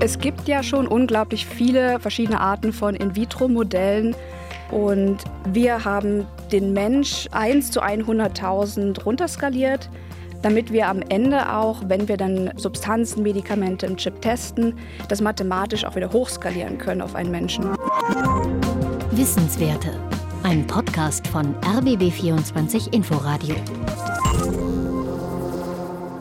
Es gibt ja schon unglaublich viele verschiedene Arten von In-vitro-Modellen. Und wir haben den Mensch 1 zu 100.000 runterskaliert, damit wir am Ende auch, wenn wir dann Substanzen, Medikamente im Chip testen, das mathematisch auch wieder hochskalieren können auf einen Menschen. Wissenswerte. Ein Podcast von RBB24 Inforadio.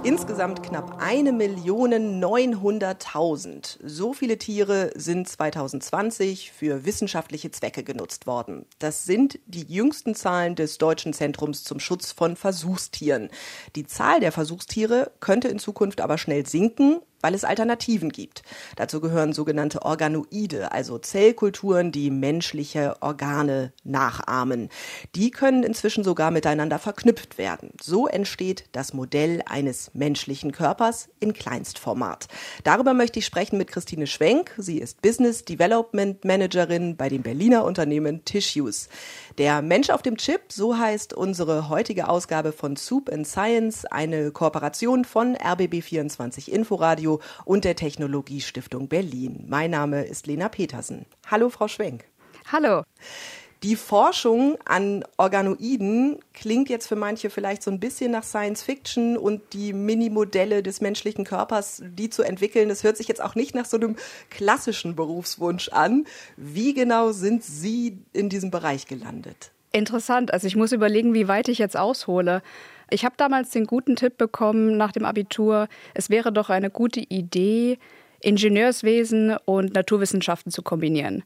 Insgesamt knapp 1.900.000. So viele Tiere sind 2020 für wissenschaftliche Zwecke genutzt worden. Das sind die jüngsten Zahlen des Deutschen Zentrums zum Schutz von Versuchstieren. Die Zahl der Versuchstiere könnte in Zukunft aber schnell sinken, weil es Alternativen gibt. Dazu gehören sogenannte Organoide, also Zellkulturen, die menschliche Organe nachahmen. Die können inzwischen sogar miteinander verknüpft werden. So entsteht das Modell eines menschlichen Körpers in Kleinstformat. Darüber möchte ich sprechen mit Christine Schwenk. Sie ist Business Development Managerin bei dem Berliner Unternehmen Tissues. Der Mensch auf dem Chip, so heißt unsere heutige Ausgabe von Soup and Science, eine Kooperation von RBB24 Inforadio und der Technologiestiftung Berlin. Mein Name ist Lena Petersen. Hallo, Frau Schwenk. Hallo. Die Forschung an Organoiden klingt jetzt für manche vielleicht so ein bisschen nach Science Fiction und die Minimodelle des menschlichen Körpers, die zu entwickeln, das hört sich jetzt auch nicht nach so einem klassischen Berufswunsch an. Wie genau sind Sie in diesem Bereich gelandet? Interessant. Also ich muss überlegen, wie weit ich jetzt aushole. Ich habe damals den guten Tipp bekommen nach dem Abitur, es wäre doch eine gute Idee, Ingenieurswesen und Naturwissenschaften zu kombinieren.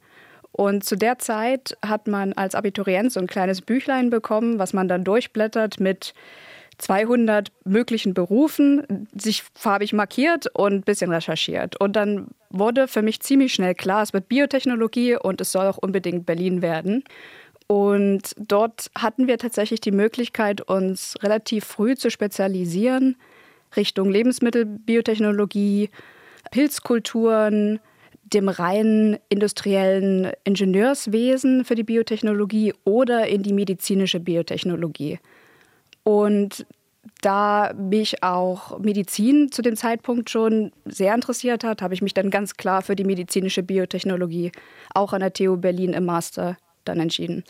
Und zu der Zeit hat man als Abiturient so ein kleines Büchlein bekommen, was man dann durchblättert mit 200 möglichen Berufen, sich farbig markiert und ein bisschen recherchiert. Und dann wurde für mich ziemlich schnell klar, es wird Biotechnologie und es soll auch unbedingt Berlin werden. Und dort hatten wir tatsächlich die Möglichkeit, uns relativ früh zu spezialisieren Richtung Lebensmittelbiotechnologie, Pilzkulturen, dem reinen industriellen Ingenieurswesen für die Biotechnologie oder in die medizinische Biotechnologie. Und da mich auch Medizin zu dem Zeitpunkt schon sehr interessiert hat, habe ich mich dann ganz klar für die medizinische Biotechnologie auch an der TU Berlin im Master dann entschieden.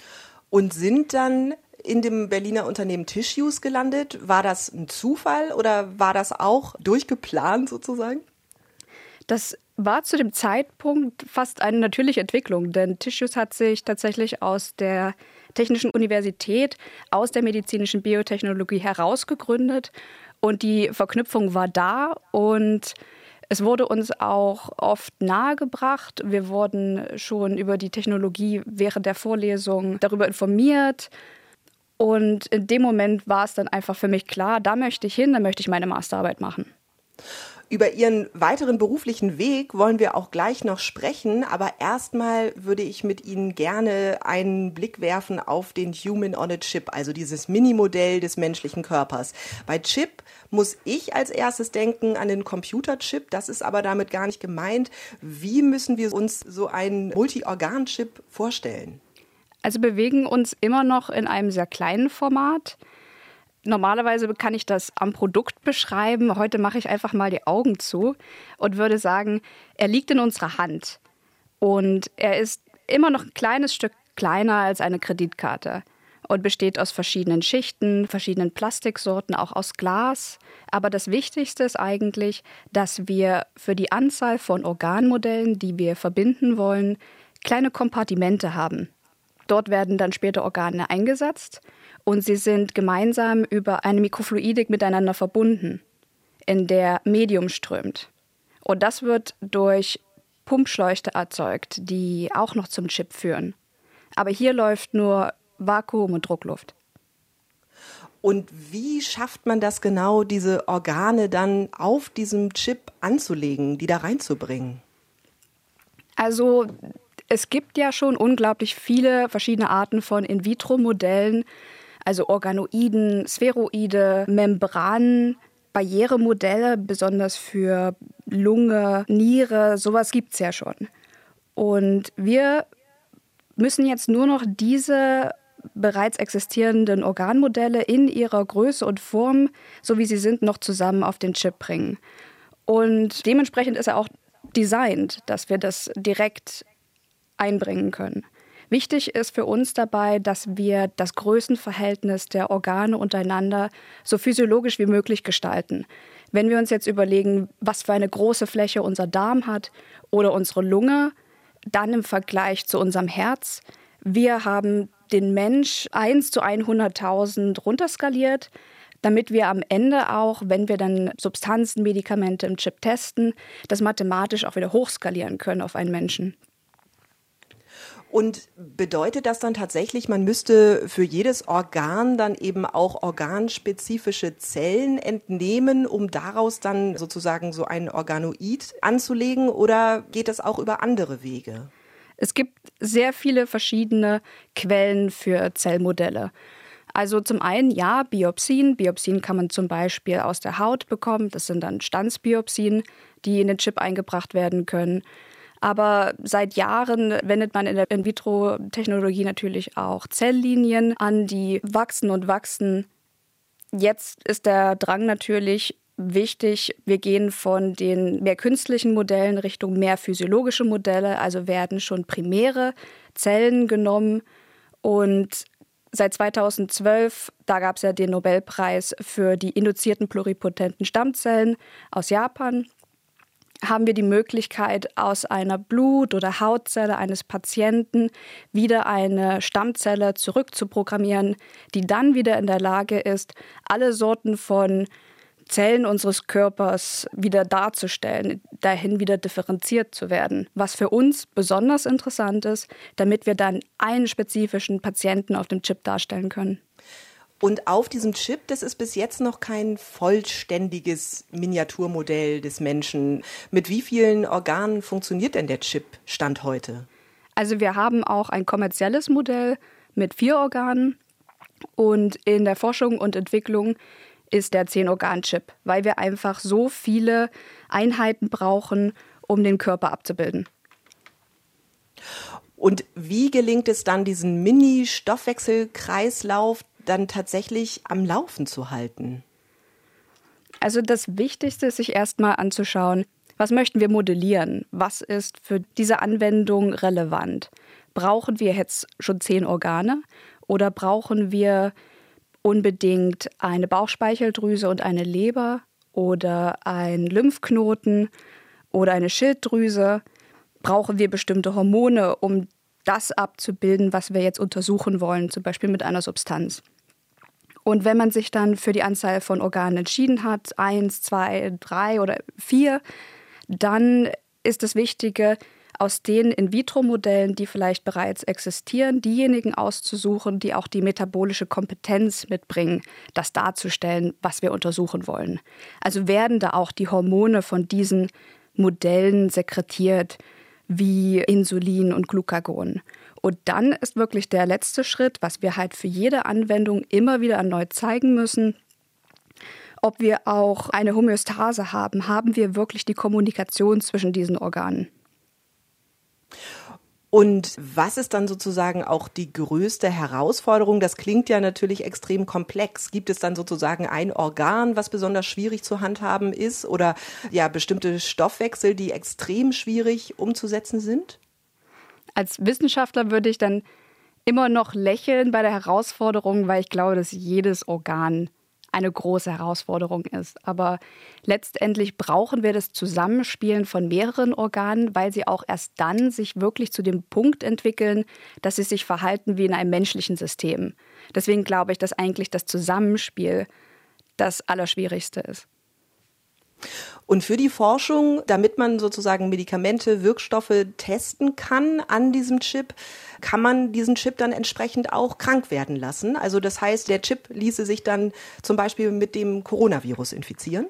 Und sind dann in dem Berliner Unternehmen Tissues gelandet? War das ein Zufall oder war das auch durchgeplant sozusagen? Das war zu dem Zeitpunkt fast eine natürliche Entwicklung, denn Tissues hat sich tatsächlich aus der Technischen Universität, aus der medizinischen Biotechnologie herausgegründet und die Verknüpfung war da und es wurde uns auch oft nahegebracht. Wir wurden schon über die Technologie während der Vorlesung darüber informiert. Und in dem Moment war es dann einfach für mich klar, da möchte ich hin, da möchte ich meine Masterarbeit machen. Über Ihren weiteren beruflichen Weg wollen wir auch gleich noch sprechen, aber erstmal würde ich mit Ihnen gerne einen Blick werfen auf den Human on a Chip, also dieses Minimodell des menschlichen Körpers. Bei Chip muss ich als erstes denken an den Computerchip, das ist aber damit gar nicht gemeint. Wie müssen wir uns so einen Multi-Organ-Chip vorstellen? Also bewegen uns immer noch in einem sehr kleinen Format. Normalerweise kann ich das am Produkt beschreiben. Heute mache ich einfach mal die Augen zu und würde sagen, er liegt in unserer Hand. Und er ist immer noch ein kleines Stück kleiner als eine Kreditkarte und besteht aus verschiedenen Schichten, verschiedenen Plastiksorten, auch aus Glas. Aber das Wichtigste ist eigentlich, dass wir für die Anzahl von Organmodellen, die wir verbinden wollen, kleine Kompartimente haben. Dort werden dann später Organe eingesetzt und sie sind gemeinsam über eine Mikrofluidik miteinander verbunden, in der Medium strömt. Und das wird durch Pumpschleuchte erzeugt, die auch noch zum Chip führen. Aber hier läuft nur Vakuum und Druckluft. Und wie schafft man das genau, diese Organe dann auf diesem Chip anzulegen, die da reinzubringen? Also es gibt ja schon unglaublich viele verschiedene Arten von In-vitro-Modellen, also Organoiden, Spheroide, Membranen, Barrieremodelle, besonders für Lunge, Niere, sowas gibt es ja schon. Und wir müssen jetzt nur noch diese bereits existierenden Organmodelle in ihrer Größe und Form, so wie sie sind, noch zusammen auf den Chip bringen. Und dementsprechend ist er auch designt, dass wir das direkt einbringen können. Wichtig ist für uns dabei, dass wir das Größenverhältnis der Organe untereinander so physiologisch wie möglich gestalten. Wenn wir uns jetzt überlegen, was für eine große Fläche unser Darm hat oder unsere Lunge, dann im Vergleich zu unserem Herz. Wir haben den Mensch 1 zu 100.000 runterskaliert, damit wir am Ende auch, wenn wir dann Substanzen, Medikamente im Chip testen, das mathematisch auch wieder hochskalieren können auf einen Menschen. Und bedeutet das dann tatsächlich, man müsste für jedes Organ dann eben auch organspezifische Zellen entnehmen, um daraus dann sozusagen so ein Organoid anzulegen? Oder geht das auch über andere Wege? Es gibt sehr viele verschiedene Quellen für Zellmodelle. Also zum einen ja, Biopsien. Biopsien kann man zum Beispiel aus der Haut bekommen. Das sind dann Stanzbiopsien, die in den Chip eingebracht werden können. Aber seit Jahren wendet man in der In-vitro-Technologie natürlich auch Zelllinien an, die wachsen und wachsen. Jetzt ist der Drang natürlich wichtig, wir gehen von den mehr künstlichen Modellen Richtung mehr physiologische Modelle, also werden schon primäre Zellen genommen. Und Seit 2012, da gab es ja den Nobelpreis für die induzierten pluripotenten Stammzellen aus Japan haben wir die Möglichkeit, aus einer Blut- oder Hautzelle eines Patienten wieder eine Stammzelle zurückzuprogrammieren, die dann wieder in der Lage ist, alle Sorten von Zellen unseres Körpers wieder darzustellen, dahin wieder differenziert zu werden. Was für uns besonders interessant ist, damit wir dann einen spezifischen Patienten auf dem Chip darstellen können. Und auf diesem Chip, das ist bis jetzt noch kein vollständiges Miniaturmodell des Menschen. Mit wie vielen Organen funktioniert denn der Chip Stand heute? Also wir haben auch ein kommerzielles Modell mit vier Organen. Und in der Forschung und Entwicklung ist der Zehn-Organ-Chip, weil wir einfach so viele Einheiten brauchen, um den Körper abzubilden. Und wie gelingt es dann, diesen Mini-Stoffwechselkreislauf dann tatsächlich am Laufen zu halten? Also das Wichtigste ist sich erstmal anzuschauen, was möchten wir modellieren? Was ist für diese Anwendung relevant? Brauchen wir jetzt schon zehn Organe oder brauchen wir unbedingt eine Bauchspeicheldrüse und eine Leber oder einen Lymphknoten oder eine Schilddrüse? Brauchen wir bestimmte Hormone, um das abzubilden, was wir jetzt untersuchen wollen, zum Beispiel mit einer Substanz? Und wenn man sich dann für die Anzahl von Organen entschieden hat, eins, zwei, drei oder vier, dann ist das Wichtige, aus den In-vitro-Modellen, die vielleicht bereits existieren, diejenigen auszusuchen, die auch die metabolische Kompetenz mitbringen, das darzustellen, was wir untersuchen wollen. Also werden da auch die Hormone von diesen Modellen sekretiert, wie Insulin und Glucagon. Und dann ist wirklich der letzte Schritt, was wir halt für jede Anwendung immer wieder erneut zeigen müssen, ob wir auch eine Homöostase haben. Haben wir wirklich die Kommunikation zwischen diesen Organen? Und was ist dann sozusagen auch die größte Herausforderung? Das klingt ja natürlich extrem komplex. Gibt es dann sozusagen ein Organ, was besonders schwierig zu handhaben ist oder ja bestimmte Stoffwechsel, die extrem schwierig umzusetzen sind? Als Wissenschaftler würde ich dann immer noch lächeln bei der Herausforderung, weil ich glaube, dass jedes Organ eine große Herausforderung ist. Aber letztendlich brauchen wir das Zusammenspielen von mehreren Organen, weil sie auch erst dann sich wirklich zu dem Punkt entwickeln, dass sie sich verhalten wie in einem menschlichen System. Deswegen glaube ich, dass eigentlich das Zusammenspiel das Allerschwierigste ist. Und für die Forschung, damit man sozusagen Medikamente, Wirkstoffe testen kann an diesem Chip, kann man diesen Chip dann entsprechend auch krank werden lassen. Also das heißt, der Chip ließe sich dann zum Beispiel mit dem Coronavirus infizieren.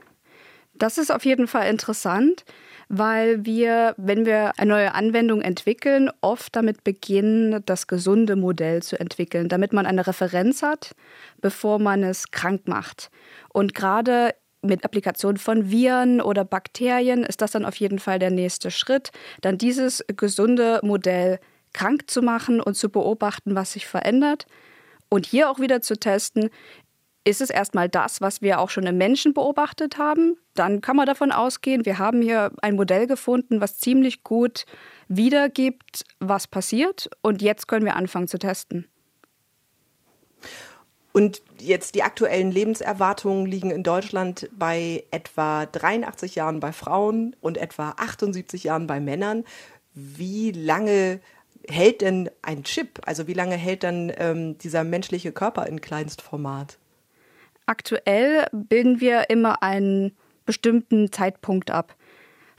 Das ist auf jeden Fall interessant, weil wir, wenn wir eine neue Anwendung entwickeln, oft damit beginnen, das gesunde Modell zu entwickeln, damit man eine Referenz hat, bevor man es krank macht. Und gerade mit Applikation von Viren oder Bakterien ist das dann auf jeden Fall der nächste Schritt, dann dieses gesunde Modell krank zu machen und zu beobachten, was sich verändert und hier auch wieder zu testen, ist es erstmal das, was wir auch schon im Menschen beobachtet haben. Dann kann man davon ausgehen, wir haben hier ein Modell gefunden, was ziemlich gut wiedergibt, was passiert. Und jetzt können wir anfangen zu testen. Und jetzt die aktuellen Lebenserwartungen liegen in Deutschland bei etwa 83 Jahren bei Frauen und etwa 78 Jahren bei Männern. Wie lange hält denn ein Chip? Also wie lange hält dann ähm, dieser menschliche Körper in Kleinstformat? Aktuell bilden wir immer einen bestimmten Zeitpunkt ab.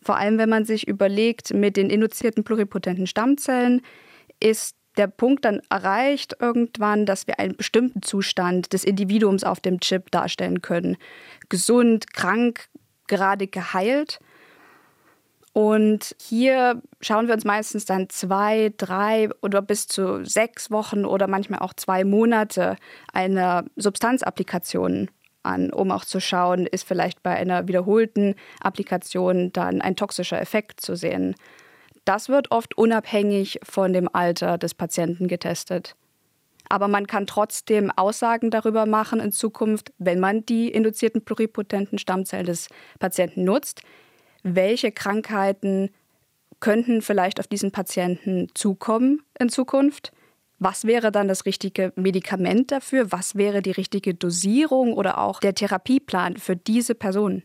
Vor allem, wenn man sich überlegt, mit den induzierten pluripotenten Stammzellen ist der Punkt dann erreicht irgendwann, dass wir einen bestimmten Zustand des Individuums auf dem Chip darstellen können. Gesund, krank, gerade geheilt. Und hier schauen wir uns meistens dann zwei, drei oder bis zu sechs Wochen oder manchmal auch zwei Monate einer Substanzapplikation an, um auch zu schauen, ist vielleicht bei einer wiederholten Applikation dann ein toxischer Effekt zu sehen. Das wird oft unabhängig von dem Alter des Patienten getestet. Aber man kann trotzdem Aussagen darüber machen in Zukunft, wenn man die induzierten pluripotenten Stammzellen des Patienten nutzt, welche Krankheiten könnten vielleicht auf diesen Patienten zukommen in Zukunft. Was wäre dann das richtige Medikament dafür? Was wäre die richtige Dosierung oder auch der Therapieplan für diese Person?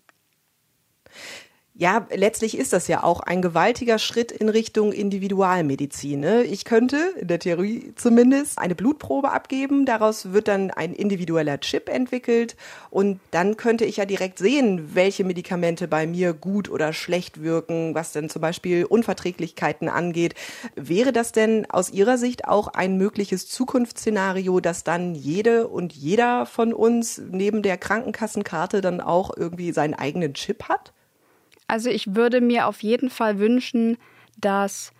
Ja, letztlich ist das ja auch ein gewaltiger Schritt in Richtung Individualmedizin. Ne? Ich könnte, in der Theorie zumindest, eine Blutprobe abgeben, daraus wird dann ein individueller Chip entwickelt und dann könnte ich ja direkt sehen, welche Medikamente bei mir gut oder schlecht wirken, was denn zum Beispiel Unverträglichkeiten angeht. Wäre das denn aus Ihrer Sicht auch ein mögliches Zukunftsszenario, dass dann jede und jeder von uns neben der Krankenkassenkarte dann auch irgendwie seinen eigenen Chip hat? Also ich würde mir auf jeden Fall wünschen, dass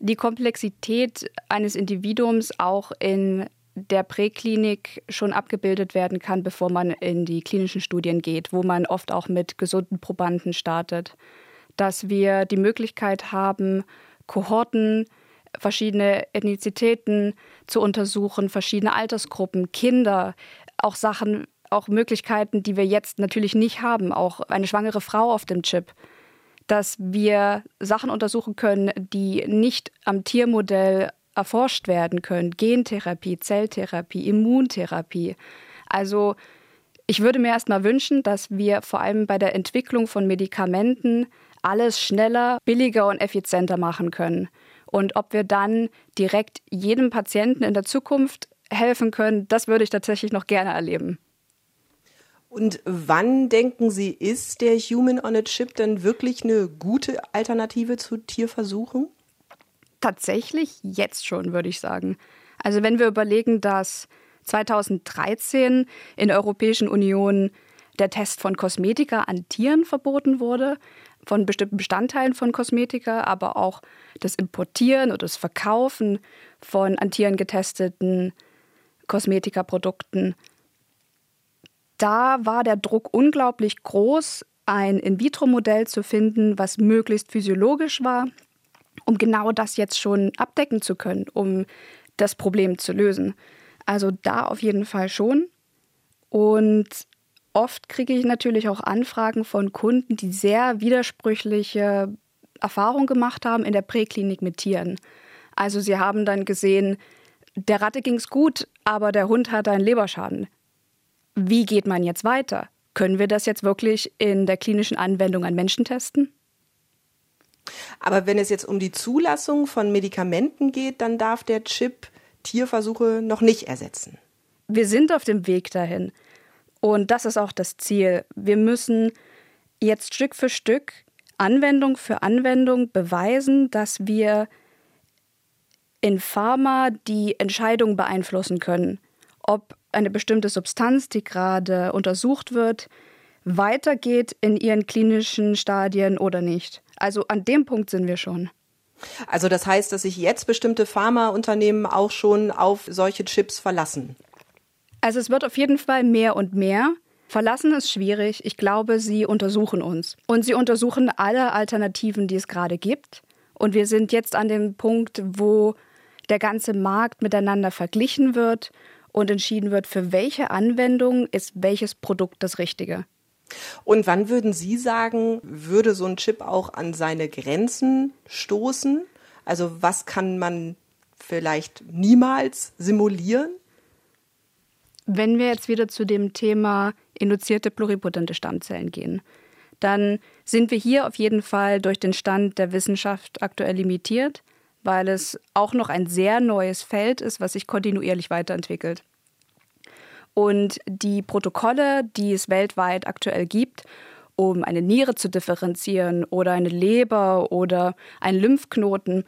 die Komplexität eines Individuums auch in der Präklinik schon abgebildet werden kann, bevor man in die klinischen Studien geht, wo man oft auch mit gesunden Probanden startet. Dass wir die Möglichkeit haben, Kohorten, verschiedene Ethnizitäten zu untersuchen, verschiedene Altersgruppen, Kinder, auch Sachen, auch Möglichkeiten, die wir jetzt natürlich nicht haben, auch eine schwangere Frau auf dem Chip dass wir Sachen untersuchen können, die nicht am Tiermodell erforscht werden können. Gentherapie, Zelltherapie, Immuntherapie. Also ich würde mir erstmal wünschen, dass wir vor allem bei der Entwicklung von Medikamenten alles schneller, billiger und effizienter machen können. Und ob wir dann direkt jedem Patienten in der Zukunft helfen können, das würde ich tatsächlich noch gerne erleben. Und wann denken Sie, ist der Human on a Chip denn wirklich eine gute Alternative zu Tierversuchen? Tatsächlich jetzt schon, würde ich sagen. Also wenn wir überlegen, dass 2013 in der Europäischen Union der Test von Kosmetika an Tieren verboten wurde, von bestimmten Bestandteilen von Kosmetika, aber auch das Importieren oder das Verkaufen von an Tieren getesteten Kosmetikaprodukten da war der Druck unglaublich groß, ein In-vitro-Modell zu finden, was möglichst physiologisch war, um genau das jetzt schon abdecken zu können, um das Problem zu lösen. Also da auf jeden Fall schon. Und oft kriege ich natürlich auch Anfragen von Kunden, die sehr widersprüchliche Erfahrungen gemacht haben in der Präklinik mit Tieren. Also sie haben dann gesehen, der Ratte ging es gut, aber der Hund hatte einen Leberschaden wie geht man jetzt weiter? Können wir das jetzt wirklich in der klinischen Anwendung an Menschen testen? Aber wenn es jetzt um die Zulassung von Medikamenten geht, dann darf der Chip Tierversuche noch nicht ersetzen. Wir sind auf dem Weg dahin. Und das ist auch das Ziel. Wir müssen jetzt Stück für Stück, Anwendung für Anwendung beweisen, dass wir in Pharma die Entscheidung beeinflussen können, ob eine bestimmte Substanz, die gerade untersucht wird, weitergeht in ihren klinischen Stadien oder nicht. Also an dem Punkt sind wir schon. Also das heißt, dass sich jetzt bestimmte Pharmaunternehmen auch schon auf solche Chips verlassen. Also es wird auf jeden Fall mehr und mehr. Verlassen ist schwierig. Ich glaube, sie untersuchen uns. Und sie untersuchen alle Alternativen, die es gerade gibt. Und wir sind jetzt an dem Punkt, wo der ganze Markt miteinander verglichen wird und entschieden wird, für welche Anwendung ist welches Produkt das Richtige. Und wann würden Sie sagen, würde so ein Chip auch an seine Grenzen stoßen? Also was kann man vielleicht niemals simulieren? Wenn wir jetzt wieder zu dem Thema induzierte pluripotente Stammzellen gehen, dann sind wir hier auf jeden Fall durch den Stand der Wissenschaft aktuell limitiert, weil es auch noch ein sehr neues Feld ist, was sich kontinuierlich weiterentwickelt. Und die Protokolle, die es weltweit aktuell gibt, um eine Niere zu differenzieren oder eine Leber oder einen Lymphknoten,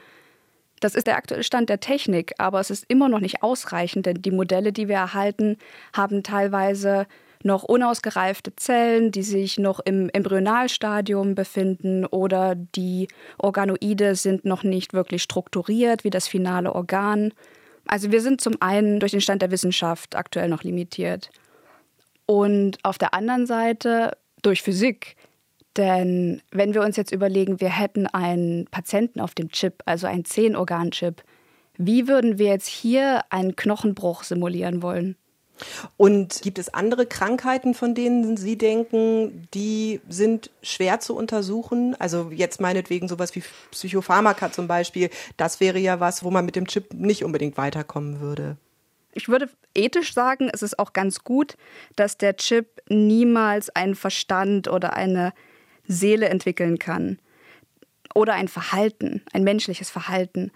das ist der aktuelle Stand der Technik, aber es ist immer noch nicht ausreichend, denn die Modelle, die wir erhalten, haben teilweise noch unausgereifte Zellen, die sich noch im Embryonalstadium befinden oder die Organoide sind noch nicht wirklich strukturiert wie das finale Organ. Also wir sind zum einen durch den Stand der Wissenschaft aktuell noch limitiert und auf der anderen Seite durch Physik. Denn wenn wir uns jetzt überlegen, wir hätten einen Patienten auf dem Chip, also einen Zehenorgan-Chip, wie würden wir jetzt hier einen Knochenbruch simulieren wollen? Und gibt es andere Krankheiten, von denen Sie denken, die sind schwer zu untersuchen? Also jetzt meinetwegen sowas wie Psychopharmaka zum Beispiel. Das wäre ja was, wo man mit dem Chip nicht unbedingt weiterkommen würde. Ich würde ethisch sagen, es ist auch ganz gut, dass der Chip niemals einen Verstand oder eine Seele entwickeln kann. Oder ein Verhalten, ein menschliches Verhalten.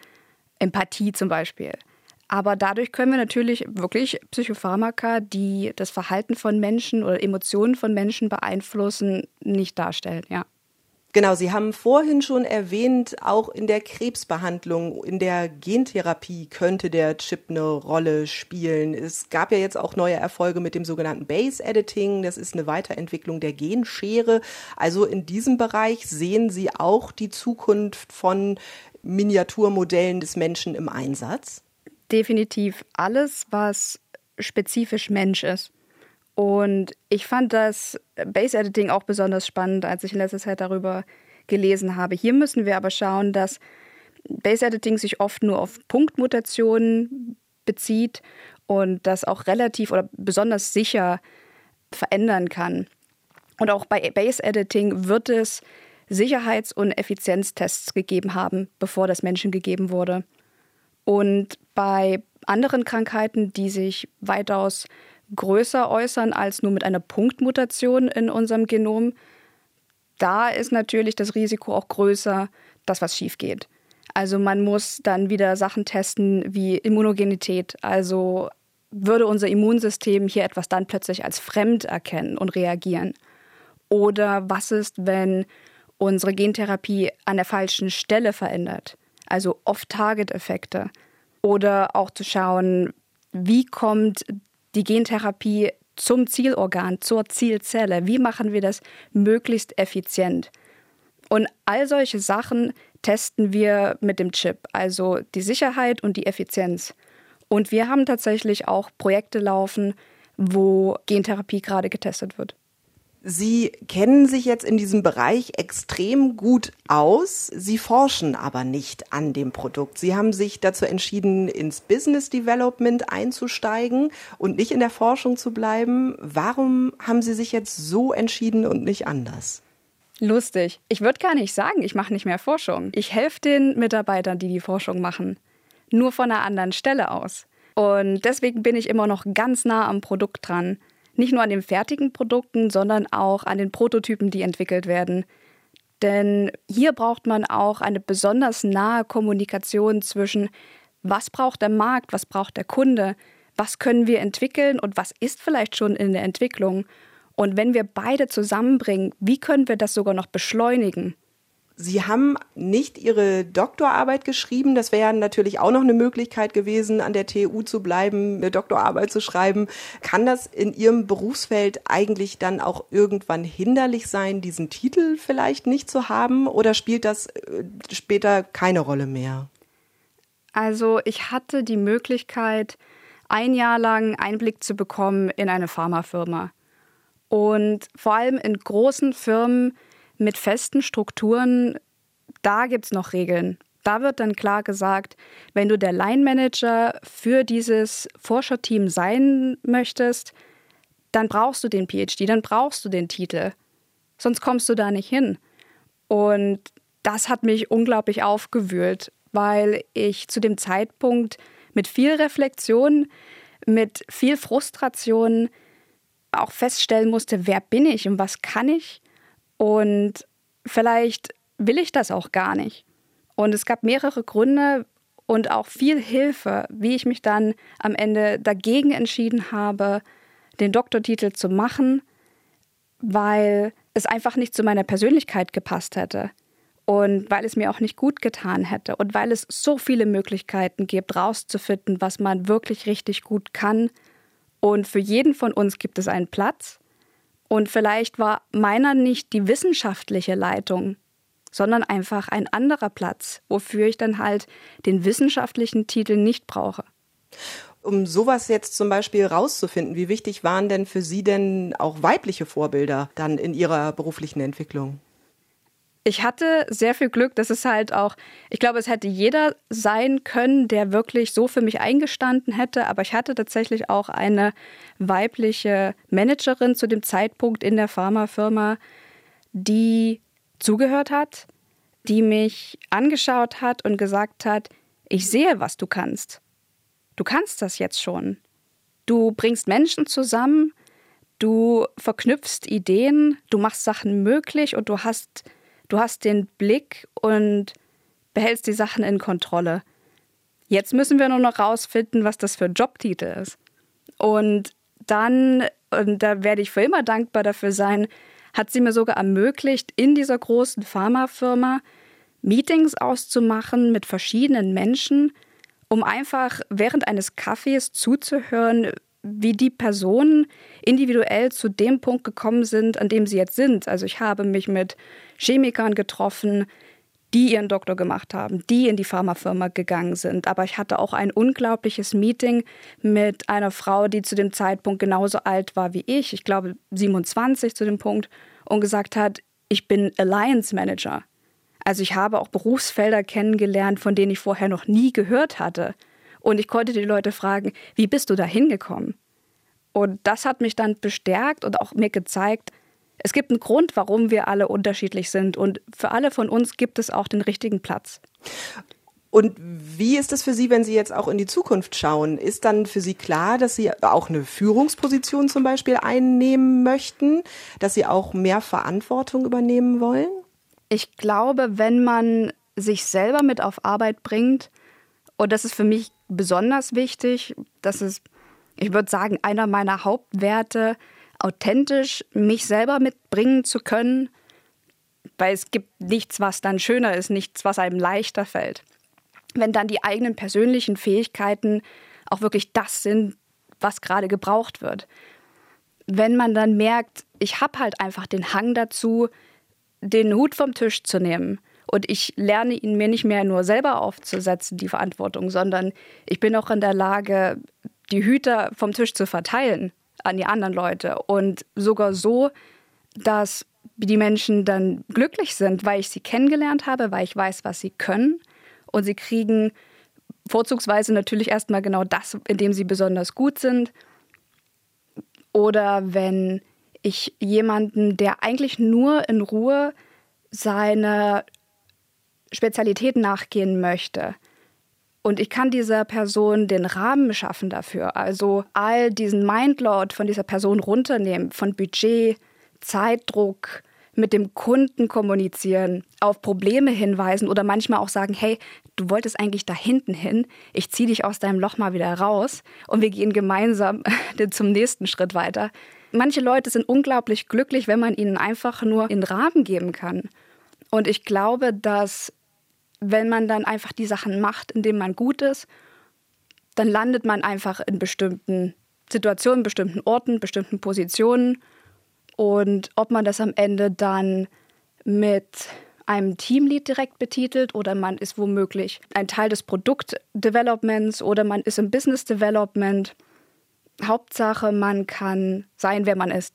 Empathie zum Beispiel. Aber dadurch können wir natürlich wirklich Psychopharmaka, die das Verhalten von Menschen oder Emotionen von Menschen beeinflussen, nicht darstellen, ja. Genau, Sie haben vorhin schon erwähnt, auch in der Krebsbehandlung, in der Gentherapie könnte der Chip eine Rolle spielen. Es gab ja jetzt auch neue Erfolge mit dem sogenannten Base Editing. Das ist eine Weiterentwicklung der Genschere. Also in diesem Bereich sehen Sie auch die Zukunft von Miniaturmodellen des Menschen im Einsatz? Definitiv alles, was spezifisch Mensch ist. Und ich fand das Base Editing auch besonders spannend, als ich in letzter Zeit darüber gelesen habe. Hier müssen wir aber schauen, dass Base Editing sich oft nur auf Punktmutationen bezieht und das auch relativ oder besonders sicher verändern kann. Und auch bei Base Editing wird es Sicherheits- und Effizienztests gegeben haben, bevor das Menschen gegeben wurde. Und bei anderen Krankheiten, die sich weitaus größer äußern als nur mit einer Punktmutation in unserem Genom, da ist natürlich das Risiko auch größer, dass was schief geht. Also man muss dann wieder Sachen testen wie Immunogenität. Also würde unser Immunsystem hier etwas dann plötzlich als fremd erkennen und reagieren? Oder was ist, wenn unsere Gentherapie an der falschen Stelle verändert? Also Off-Target-Effekte. Oder auch zu schauen, wie kommt die Gentherapie zum Zielorgan, zur Zielzelle? Wie machen wir das möglichst effizient? Und all solche Sachen testen wir mit dem Chip, also die Sicherheit und die Effizienz. Und wir haben tatsächlich auch Projekte laufen, wo Gentherapie gerade getestet wird. Sie kennen sich jetzt in diesem Bereich extrem gut aus. Sie forschen aber nicht an dem Produkt. Sie haben sich dazu entschieden, ins Business Development einzusteigen und nicht in der Forschung zu bleiben. Warum haben Sie sich jetzt so entschieden und nicht anders? Lustig. Ich würde gar nicht sagen, ich mache nicht mehr Forschung. Ich helfe den Mitarbeitern, die die Forschung machen. Nur von einer anderen Stelle aus. Und deswegen bin ich immer noch ganz nah am Produkt dran. Nicht nur an den fertigen Produkten, sondern auch an den Prototypen, die entwickelt werden. Denn hier braucht man auch eine besonders nahe Kommunikation zwischen, was braucht der Markt, was braucht der Kunde, was können wir entwickeln und was ist vielleicht schon in der Entwicklung. Und wenn wir beide zusammenbringen, wie können wir das sogar noch beschleunigen? Sie haben nicht Ihre Doktorarbeit geschrieben. Das wäre natürlich auch noch eine Möglichkeit gewesen, an der TU zu bleiben, eine Doktorarbeit zu schreiben. Kann das in Ihrem Berufsfeld eigentlich dann auch irgendwann hinderlich sein, diesen Titel vielleicht nicht zu haben? Oder spielt das äh, später keine Rolle mehr? Also ich hatte die Möglichkeit, ein Jahr lang Einblick zu bekommen in eine Pharmafirma. Und vor allem in großen Firmen, mit festen Strukturen, da gibt es noch Regeln. Da wird dann klar gesagt, wenn du der Line Manager für dieses Forscherteam sein möchtest, dann brauchst du den PhD, dann brauchst du den Titel. Sonst kommst du da nicht hin. Und das hat mich unglaublich aufgewühlt, weil ich zu dem Zeitpunkt mit viel Reflexion, mit viel Frustration auch feststellen musste, wer bin ich und was kann ich? Und vielleicht will ich das auch gar nicht. Und es gab mehrere Gründe und auch viel Hilfe, wie ich mich dann am Ende dagegen entschieden habe, den Doktortitel zu machen, weil es einfach nicht zu meiner Persönlichkeit gepasst hätte und weil es mir auch nicht gut getan hätte und weil es so viele Möglichkeiten gibt, rauszufinden, was man wirklich richtig gut kann. Und für jeden von uns gibt es einen Platz. Und vielleicht war meiner nicht die wissenschaftliche Leitung, sondern einfach ein anderer Platz, wofür ich dann halt den wissenschaftlichen Titel nicht brauche. Um sowas jetzt zum Beispiel rauszufinden, wie wichtig waren denn für Sie denn auch weibliche Vorbilder dann in Ihrer beruflichen Entwicklung? Ich hatte sehr viel Glück, dass es halt auch, ich glaube, es hätte jeder sein können, der wirklich so für mich eingestanden hätte, aber ich hatte tatsächlich auch eine weibliche Managerin zu dem Zeitpunkt in der Pharmafirma, die zugehört hat, die mich angeschaut hat und gesagt hat, ich sehe, was du kannst. Du kannst das jetzt schon. Du bringst Menschen zusammen, du verknüpfst Ideen, du machst Sachen möglich und du hast, du hast den Blick und behältst die Sachen in Kontrolle. Jetzt müssen wir nur noch rausfinden, was das für ein Jobtitel ist. Und dann, und da werde ich für immer dankbar dafür sein, hat sie mir sogar ermöglicht, in dieser großen Pharmafirma Meetings auszumachen mit verschiedenen Menschen, um einfach während eines Kaffees zuzuhören, wie die Personen individuell zu dem Punkt gekommen sind, an dem sie jetzt sind. Also ich habe mich mit Chemikern getroffen, die ihren Doktor gemacht haben, die in die Pharmafirma gegangen sind. Aber ich hatte auch ein unglaubliches Meeting mit einer Frau, die zu dem Zeitpunkt genauso alt war wie ich, ich glaube 27 zu dem Punkt, und gesagt hat, ich bin Alliance Manager. Also ich habe auch Berufsfelder kennengelernt, von denen ich vorher noch nie gehört hatte. Und ich konnte die Leute fragen, wie bist du da hingekommen? Und das hat mich dann bestärkt und auch mir gezeigt, es gibt einen Grund, warum wir alle unterschiedlich sind. Und für alle von uns gibt es auch den richtigen Platz. Und wie ist es für Sie, wenn Sie jetzt auch in die Zukunft schauen? Ist dann für Sie klar, dass Sie auch eine Führungsposition zum Beispiel einnehmen möchten, dass Sie auch mehr Verantwortung übernehmen wollen? Ich glaube, wenn man sich selber mit auf Arbeit bringt, und das ist für mich besonders wichtig, das ist, ich würde sagen, einer meiner Hauptwerte, authentisch mich selber mitbringen zu können, weil es gibt nichts, was dann schöner ist, nichts, was einem leichter fällt. Wenn dann die eigenen persönlichen Fähigkeiten auch wirklich das sind, was gerade gebraucht wird. Wenn man dann merkt, ich habe halt einfach den Hang dazu, den Hut vom Tisch zu nehmen. Und ich lerne ihn mir nicht mehr nur selber aufzusetzen, die Verantwortung, sondern ich bin auch in der Lage, die Hüter vom Tisch zu verteilen an die anderen Leute. Und sogar so, dass die Menschen dann glücklich sind, weil ich sie kennengelernt habe, weil ich weiß, was sie können. Und sie kriegen vorzugsweise natürlich erstmal genau das, in dem sie besonders gut sind. Oder wenn ich jemanden, der eigentlich nur in Ruhe seiner Spezialität nachgehen möchte, und ich kann dieser Person den Rahmen schaffen dafür, also all diesen Mindload von dieser Person runternehmen, von Budget, Zeitdruck, mit dem Kunden kommunizieren, auf Probleme hinweisen oder manchmal auch sagen, hey, du wolltest eigentlich da hinten hin, ich ziehe dich aus deinem Loch mal wieder raus und wir gehen gemeinsam zum nächsten Schritt weiter. Manche Leute sind unglaublich glücklich, wenn man ihnen einfach nur den Rahmen geben kann. Und ich glaube, dass wenn man dann einfach die Sachen macht, indem man gut ist, dann landet man einfach in bestimmten Situationen, bestimmten Orten, bestimmten Positionen. Und ob man das am Ende dann mit einem Teamlead direkt betitelt oder man ist womöglich ein Teil des Produktdevelopments oder man ist im Business Development. Hauptsache, man kann sein, wer man ist.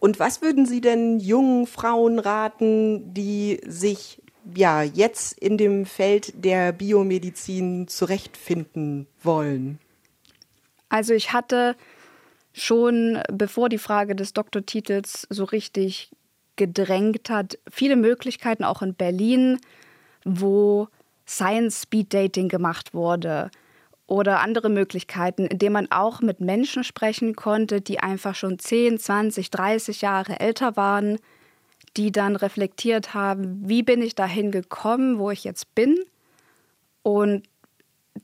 Und was würden Sie denn jungen Frauen raten, die sich ja jetzt in dem Feld der Biomedizin zurechtfinden wollen? Also ich hatte schon, bevor die Frage des Doktortitels so richtig gedrängt hat, viele Möglichkeiten auch in Berlin, wo Science Speed Dating gemacht wurde oder andere Möglichkeiten, indem man auch mit Menschen sprechen konnte, die einfach schon 10, 20, 30 Jahre älter waren, die dann reflektiert haben, wie bin ich dahin gekommen, wo ich jetzt bin und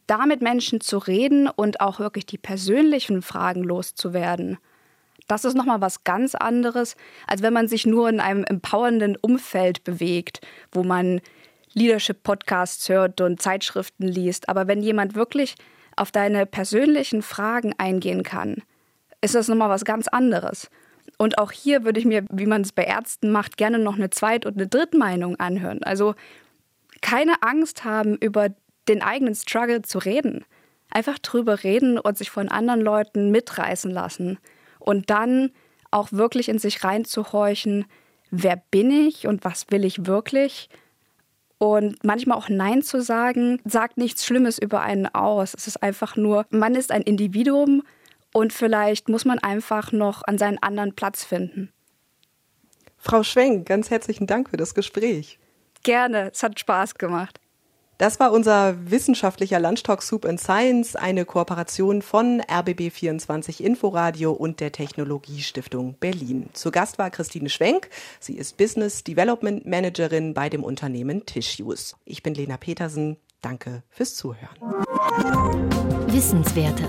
da mit Menschen zu reden und auch wirklich die persönlichen Fragen loszuwerden. Das ist nochmal was ganz anderes, als wenn man sich nur in einem empowernden Umfeld bewegt, wo man Leadership-Podcasts hört und Zeitschriften liest. Aber wenn jemand wirklich auf deine persönlichen Fragen eingehen kann, ist das nochmal was ganz anderes. Und auch hier würde ich mir, wie man es bei Ärzten macht, gerne noch eine Zweit- und eine Drittmeinung anhören. Also keine Angst haben, über den eigenen Struggle zu reden. Einfach drüber reden und sich von anderen Leuten mitreißen lassen. Und dann auch wirklich in sich reinzuhorchen, wer bin ich und was will ich wirklich? Und manchmal auch Nein zu sagen, sagt nichts Schlimmes über einen aus. Es ist einfach nur, man ist ein Individuum und vielleicht muss man einfach noch an seinen anderen Platz finden. Frau Schwenk, ganz herzlichen Dank für das Gespräch. Gerne, es hat Spaß gemacht. Das war unser wissenschaftlicher Lunchtalk Soup and Science, eine Kooperation von RBB24 Inforadio und der Technologiestiftung Berlin. Zu Gast war Christine Schwenk. Sie ist Business Development Managerin bei dem Unternehmen Tissues. Ich bin Lena Petersen. Danke fürs Zuhören. Wissenswerte.